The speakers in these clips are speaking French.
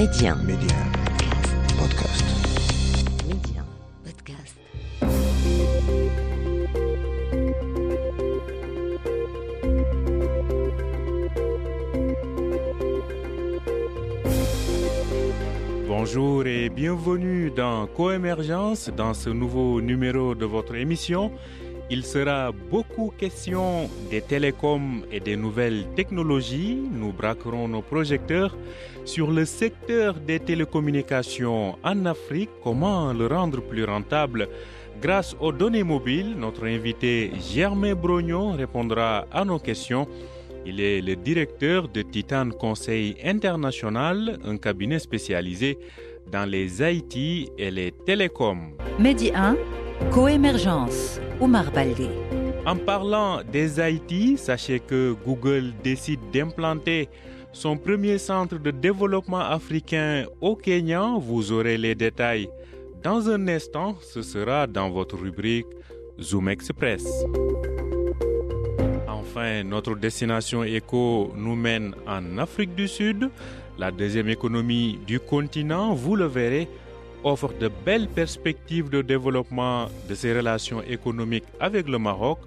Média. Média. Podcast. Média. Podcast. Bonjour et bienvenue dans Coémergence, dans ce nouveau numéro de votre émission. Il sera beaucoup question des télécoms et des nouvelles technologies. Nous braquerons nos projecteurs sur le secteur des télécommunications en Afrique, comment le rendre plus rentable. Grâce aux données mobiles, notre invité Germain Brognon répondra à nos questions. Il est le directeur de Titan Conseil International, un cabinet spécialisé dans les IT et les télécoms. Medi 1, Coémergence, Omar Baldé. En parlant des IT, sachez que Google décide d'implanter son premier centre de développement africain au Kenya. Vous aurez les détails dans un instant. Ce sera dans votre rubrique Zoom Express. Enfin, notre destination éco nous mène en Afrique du Sud. La deuxième économie du continent, vous le verrez, offre de belles perspectives de développement de ses relations économiques avec le Maroc.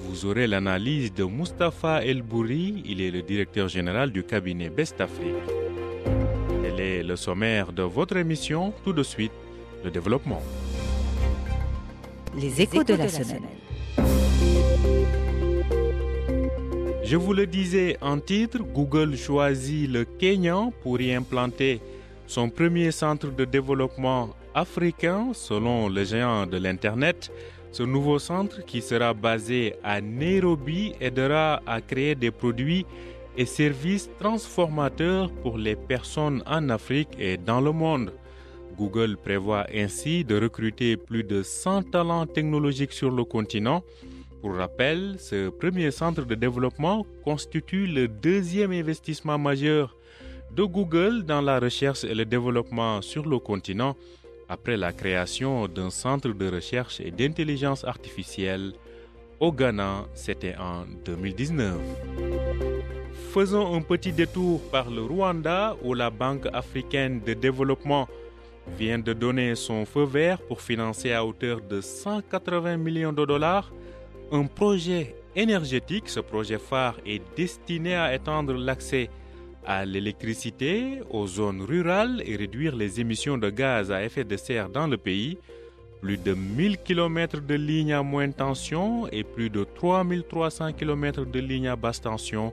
Vous aurez l'analyse de Mustapha El Bouri, il est le directeur général du cabinet Best Afrique. Tel est le sommaire de votre émission. Tout de suite, le développement. Les échos, de, la, semaine. Je vous le disais en titre, Google choisit le Kenya pour y implanter son premier centre de développement africain selon le géant de l'Internet. Ce nouveau centre qui sera basé à Nairobi aidera à créer des produits et services transformateurs pour les personnes en Afrique et dans le monde. Google prévoit ainsi de recruter plus de 100 talents technologiques sur le continent. Pour rappel, ce premier centre de développement constitue le deuxième investissement majeur de Google dans la recherche et le développement sur le continent après la création d'un centre de recherche et d'intelligence artificielle au Ghana, c'était en 2019. Faisons un petit détour par le Rwanda où la Banque africaine de développement vient de donner son feu vert pour financer à hauteur de 180 millions de dollars un projet énergétique. Ce projet phare est destiné à étendre l'accès à l'électricité aux zones rurales et réduire les émissions de gaz à effet de serre dans le pays. Plus de 1000 km de lignes à moindre tension et plus de 3300 km de lignes à basse tension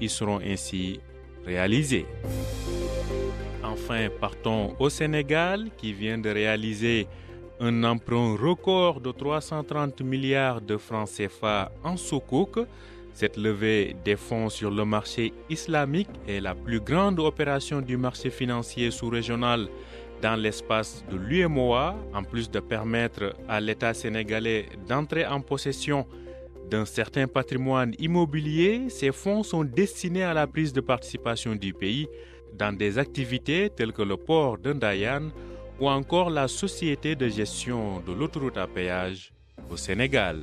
y seront ainsi réalisés. Enfin, partons au Sénégal qui vient de réaliser un emprunt record de 330 milliards de francs CFA en Soukouk. Cette levée des fonds sur le marché islamique est la plus grande opération du marché financier sous-régional dans l'espace de l'UMOA, en plus de permettre à l'État sénégalais d'entrer en possession d'un certain patrimoine immobilier, ces fonds sont destinés à la prise de participation du pays dans des activités telles que le port d'Undayan ou encore la société de gestion de l'autoroute à péage au Sénégal.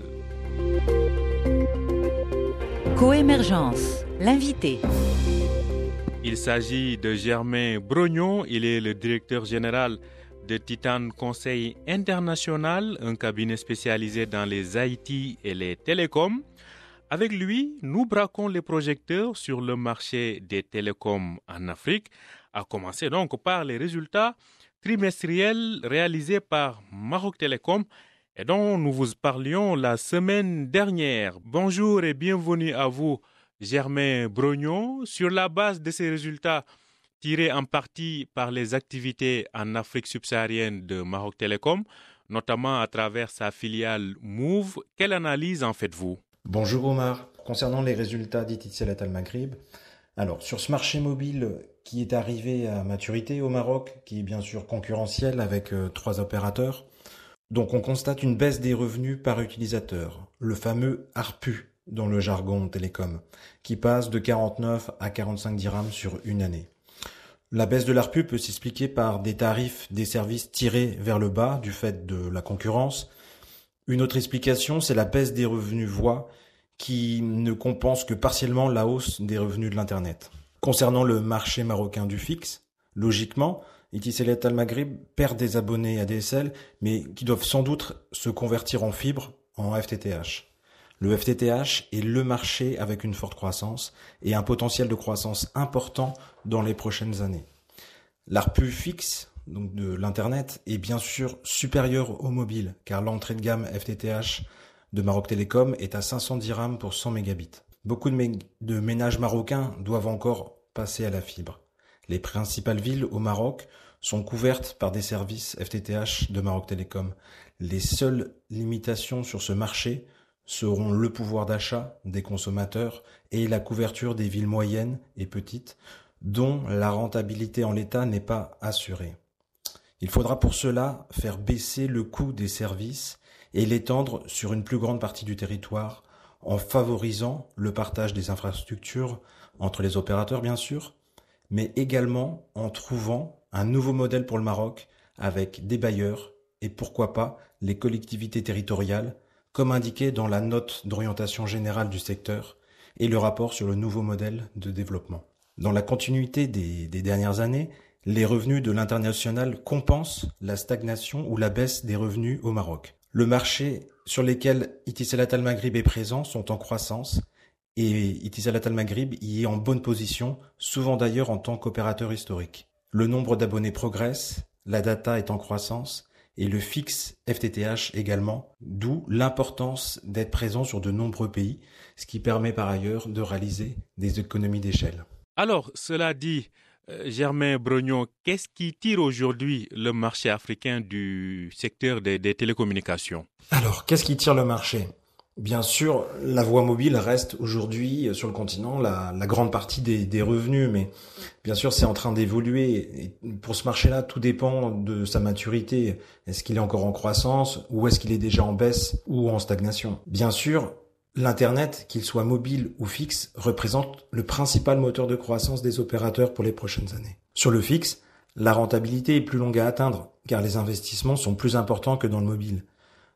Coémergence, l'invité. Il s'agit de Germain Brognon, il est le directeur général de Titan Conseil International, un cabinet spécialisé dans les IT et les télécoms. Avec lui, nous braquons les projecteurs sur le marché des télécoms en Afrique, à commencer donc par les résultats trimestriels réalisés par Maroc Télécom et dont nous vous parlions la semaine dernière. Bonjour et bienvenue à vous, Germain Brognon. Sur la base de ces résultats tirés en partie par les activités en Afrique subsaharienne de Maroc Télécom, notamment à travers sa filiale Move, quelle analyse en faites-vous? Bonjour Omar. Concernant les résultats d'Ititselat Al Maghrib, alors sur ce marché mobile qui est arrivé à maturité au Maroc, qui est bien sûr concurrentiel avec euh, trois opérateurs, donc on constate une baisse des revenus par utilisateur, le fameux ARPU dans le jargon télécom, qui passe de 49 à 45 dirhams sur une année. La baisse de l'ARPU peut s'expliquer par des tarifs des services tirés vers le bas du fait de la concurrence. Une autre explication, c'est la baisse des revenus voix qui ne compense que partiellement la hausse des revenus de l'Internet. Concernant le marché marocain du fixe, Logiquement, Etisalat Al Maghrib perd des abonnés ADSL, mais qui doivent sans doute se convertir en fibre en FTTH. Le FTTH est le marché avec une forte croissance et un potentiel de croissance important dans les prochaines années. L'ARPU fixe, de l'Internet, est bien sûr supérieur au mobile, car l'entrée de gamme FTTH de Maroc Télécom est à 510 dirhams pour 100 mégabits. Beaucoup de, ménages marocains doivent encore passer à la fibre. Les principales villes au Maroc sont couvertes par des services FTTH de Maroc Télécom. Les seules limitations sur ce marché seront le pouvoir d'achat des consommateurs et la couverture des villes moyennes et petites dont la rentabilité en l'état n'est pas assurée. Il faudra pour cela faire baisser le coût des services et l'étendre sur une plus grande partie du territoire en favorisant le partage des infrastructures entre les opérateurs bien sûr, mais également en trouvant un nouveau modèle pour le Maroc avec des bailleurs et pourquoi pas les collectivités territoriales comme indiqué dans la note d'orientation générale du secteur et le rapport sur le nouveau modèle de développement. Dans la continuité des, dernières années, les revenus de l'international compensent la stagnation ou la baisse des revenus au Maroc. Le marché sur lesquels Itisalat Al-Maghrib est présent sont en croissance et Itisalat Al-Maghrib y est en bonne position, souvent d'ailleurs en tant qu'opérateur historique. Le nombre d'abonnés progresse, la data est en croissance et le fixe FTTH également, d'où l'importance d'être présent sur de nombreux pays, ce qui permet par ailleurs de réaliser des économies d'échelle. Alors, cela dit, euh, Germain Brognon, qu'est-ce qui tire aujourd'hui le marché africain du secteur des télécommunications? Alors, qu'est-ce qui tire le marché? Bien sûr, la voie mobile reste aujourd'hui euh, sur le continent la, grande partie des, revenus, mais bien sûr c'est en train d'évoluer. pour ce marché-là, tout dépend de sa maturité. Est-ce qu'il est encore en croissance ou est-ce qu'il est déjà en baisse ou en stagnation? Bien sûr, l'Internet, qu'il soit mobile ou fixe, représente le principal moteur de croissance des opérateurs pour les prochaines années. Sur le fixe, la rentabilité est plus longue à atteindre, car les investissements sont plus importants que dans le mobile.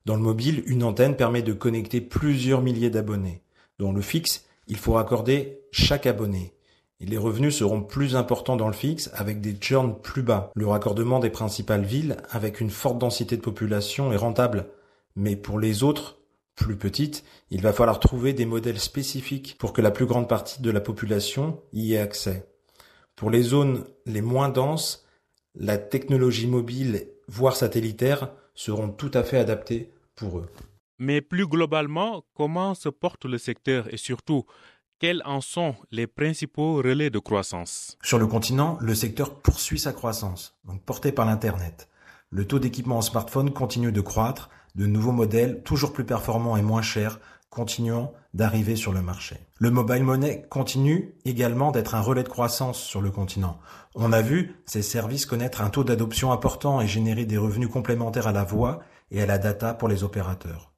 Dans le mobile, une antenne permet de connecter plusieurs milliers d'abonnés. Dans le fixe, il faut raccorder chaque abonné. Les revenus seront plus importants dans le fixe avec des churns plus bas. Le raccordement des principales villes avec une forte densité de population est rentable. Mais pour les autres, plus petites, il va falloir trouver des modèles spécifiques pour que la plus grande partie de la population y ait accès. Pour les zones les moins denses, la technologie mobile, voire satellitaire, seront tout à fait adaptées eux. Mais plus globalement, comment se porte le secteur et surtout, quels en sont les principaux relais de croissance? Sur le continent, le secteur poursuit sa croissance, donc porté par l'Internet. Le taux d'équipement en smartphone continue de croître, de nouveaux modèles, toujours plus performants et moins chers, continuant d'arriver sur le marché. Le mobile money continue également d'être un relais de croissance sur le continent. On a vu ces services connaître un taux d'adoption important et générer des revenus complémentaires à la voix et à la data pour les opérateurs.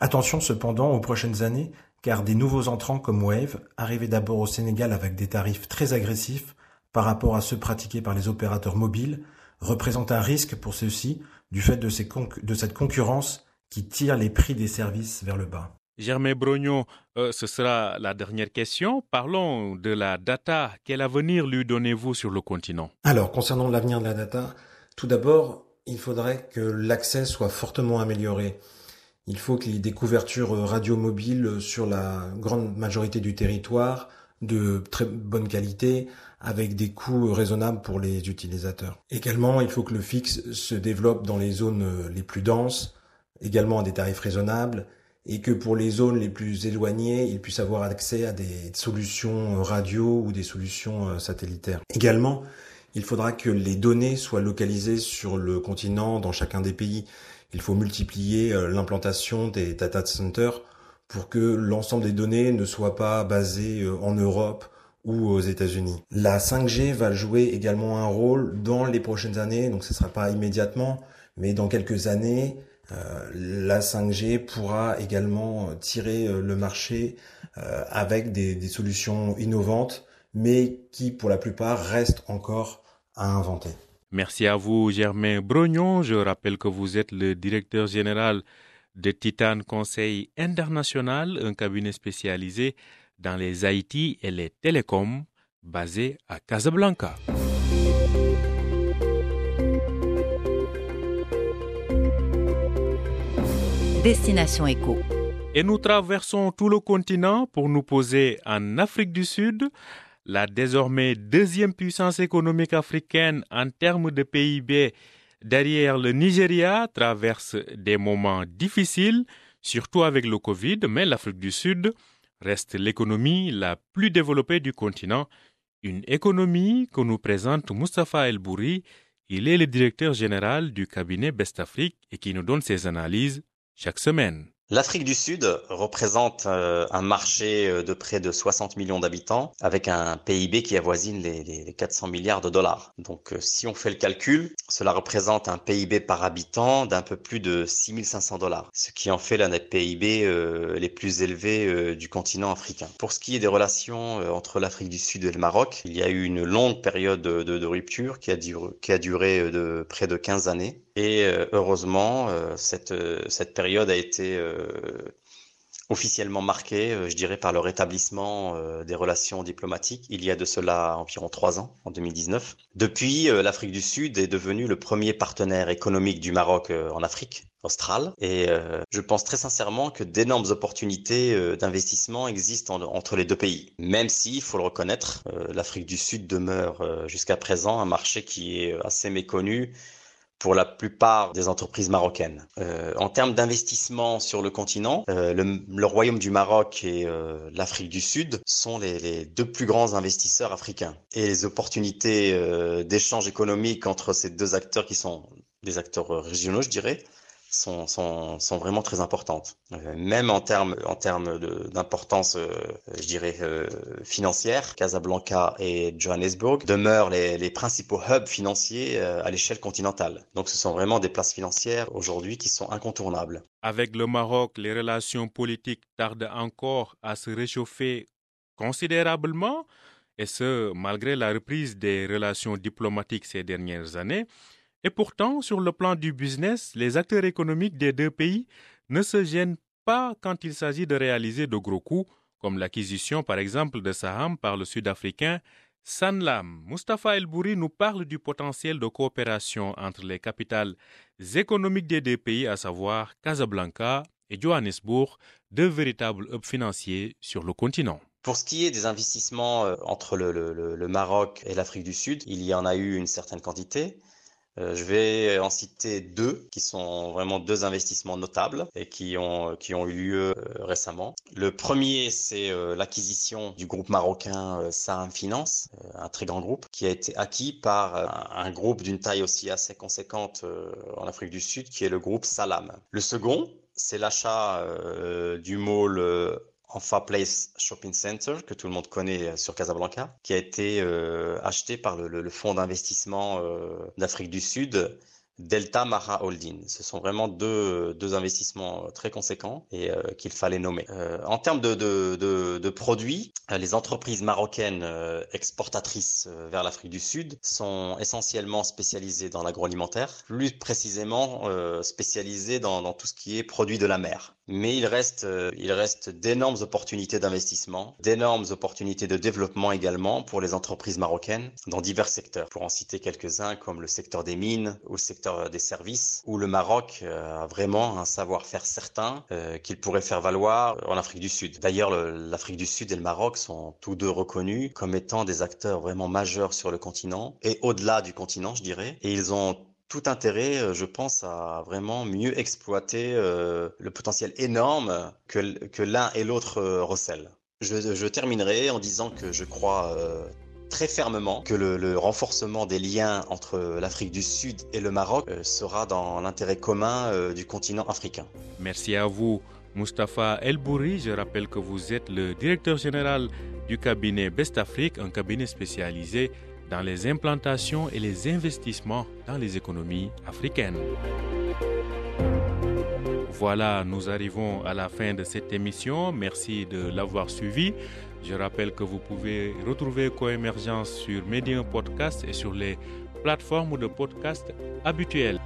Attention cependant aux prochaines années, car des nouveaux entrants comme Wave, arrivés d'abord au Sénégal avec des tarifs très agressifs par rapport à ceux pratiqués par les opérateurs mobiles, représentent un risque pour ceux-ci du fait de, cette concurrence qui tire les prix des services vers le bas. Germain Brognon, euh, ce sera la dernière question. Parlons de la data. Quel avenir lui donnez-vous sur le continent? Alors, concernant l'avenir de la data, tout d'abord, il faudrait que l'accès soit fortement amélioré. Il faut qu'il y ait des couvertures radio mobiles sur la grande majorité du territoire de très bonne qualité avec des coûts raisonnables pour les utilisateurs. Également, il faut que le fixe se développe dans les zones les plus denses, également à des tarifs raisonnables, et que pour les zones les plus éloignées, il puisse avoir accès à des solutions radio ou des solutions euh, satellitaires. Également, il faudra que les données soient localisées sur le continent dans chacun des pays. Il faut multiplier euh, l'implantation des data centers pour que l'ensemble des données ne soient pas basées euh, en Europe ou aux États-Unis. La 5G va jouer également un rôle dans les prochaines années, donc ce ne sera pas immédiatement, mais dans quelques années, euh, la 5G pourra également tirer le marché avec des, solutions innovantes, mais qui pour la plupart restent encore Merci à vous, Germain Brognon. Je rappelle que vous êtes le directeur général de Titan Conseil International, un cabinet spécialisé dans les IT et les télécoms basé à Casablanca. Destination Éco. Et nous traversons tout le continent pour nous poser en Afrique du Sud la désormais deuxième puissance économique africaine en termes de PIB derrière le Nigeria traverse des moments difficiles, surtout avec le Covid, mais l'Afrique du Sud reste l'économie la plus développée du continent, une économie que nous présente Mustafa El Bouri. Il est le directeur général du cabinet Best Afrique et qui nous donne ses analyses chaque semaine. L'Afrique du Sud représente euh, un marché euh, de près de 60 millions d'habitants avec un PIB qui avoisine les, 400 milliards de dollars. Donc euh, si on fait le calcul, cela représente un PIB par habitant d'un peu plus de 6500 dollars, ce qui en fait l'un des PIB les plus élevés du continent africain. Pour ce qui est des relations entre l'Afrique du Sud et le Maroc, il y a eu une longue période de, rupture qui a, duré, de près de 15 années et heureusement, cette période a été officiellement marquée, je dirais, par le rétablissement des relations diplomatiques il y a de cela environ trois ans, en 2019. Depuis, l'Afrique du Sud est devenue le premier partenaire économique du Maroc en Afrique australe. Et je pense très sincèrement que d'énormes opportunités d'investissement existent entre les deux pays. Même si, il faut le reconnaître, l'Afrique du Sud demeure jusqu'à présent un marché qui est assez méconnu pour la plupart des entreprises marocaines. Euh, en termes d'investissement sur le continent, euh, le, Royaume du Maroc et euh, l'Afrique du Sud sont les, les, deux plus grands investisseurs africains. Et les opportunités euh, d'échange économique entre ces deux acteurs qui sont des acteurs régionaux, je dirais, sont, vraiment très importantes. Euh, même en termes d'importance, euh, je dirais euh, financière, Casablanca et Johannesburg demeurent les principaux hubs financiers à l'échelle continentale. Donc ce sont vraiment des places financières aujourd'hui qui sont incontournables. Avec le Maroc, les relations politiques tardent encore à se réchauffer considérablement, et ce malgré la reprise des relations diplomatiques ces dernières années. Et pourtant, sur le plan du business, les acteurs économiques des deux pays ne se gênent pas quand il s'agit de réaliser de gros coups, comme l'acquisition par exemple de Saham par le Sud-Africain Sanlam. Mustafa El Bouri nous parle du potentiel de coopération entre les capitales économiques des deux pays, à savoir Casablanca et Johannesburg, deux véritables hubs financiers sur le continent. Pour ce qui est des investissements euh, entre le, le Maroc et l'Afrique du Sud, il y en a eu une certaine quantité. Euh, je vais en citer deux qui sont vraiment deux investissements notables et qui ont, qui ont eu lieu euh, récemment. Le premier, c'est euh, l'acquisition du groupe marocain Saham Finance, un très grand groupe, qui a été acquis par un groupe d'une taille aussi assez conséquente en Afrique du Sud, qui est le groupe Salam. Le second, c'est l'achat du mall Enfa Place Shopping Center, que tout le monde connaît euh, sur Casablanca, qui a été euh, acheté par le, le fonds d'investissement euh, d'Afrique du Sud Delta Mara Holding. Ce sont vraiment deux, deux investissements très conséquents et euh, qu'il fallait nommer. Euh, en termes de, de, de, de produits, euh, les entreprises marocaines exportatrices vers l'Afrique du Sud sont essentiellement spécialisées dans l'agroalimentaire, plus précisément spécialisées dans, dans, tout ce qui est produits de la mer. Mais il reste, il reste d'énormes opportunités d'investissement, d'énormes opportunités de développement également pour les entreprises marocaines dans divers secteurs. Pour en citer quelques-uns comme le secteur des mines ou le secteur euh, des services, où le Maroc euh, a vraiment un savoir-faire certain euh, qu'il pourrait faire valoir en Afrique du Sud. D'ailleurs, l'Afrique du Sud et le Maroc sont tous deux reconnus comme étant des acteurs vraiment majeurs sur le continent et au-delà du continent, je dirais. Et ils ont tout intérêt, je pense, à vraiment mieux exploiter le potentiel énorme que, l'un et l'autre recèlent. Je, terminerai en disant que je crois très fermement que le, renforcement des liens entre l'Afrique du Sud et le Maroc euh, sera dans l'intérêt commun euh, du continent africain. Merci à vous, Mustapha El Bouri. Je rappelle que vous êtes le directeur général du cabinet Best Afrique, un cabinet spécialisé dans les implantations et les investissements dans les économies africaines. Voilà, nous arrivons à la fin de cette émission. Merci de l'avoir suivi. Je rappelle que vous pouvez retrouver Coémergence sur Medium Podcast et sur les plateformes de podcast habituelles.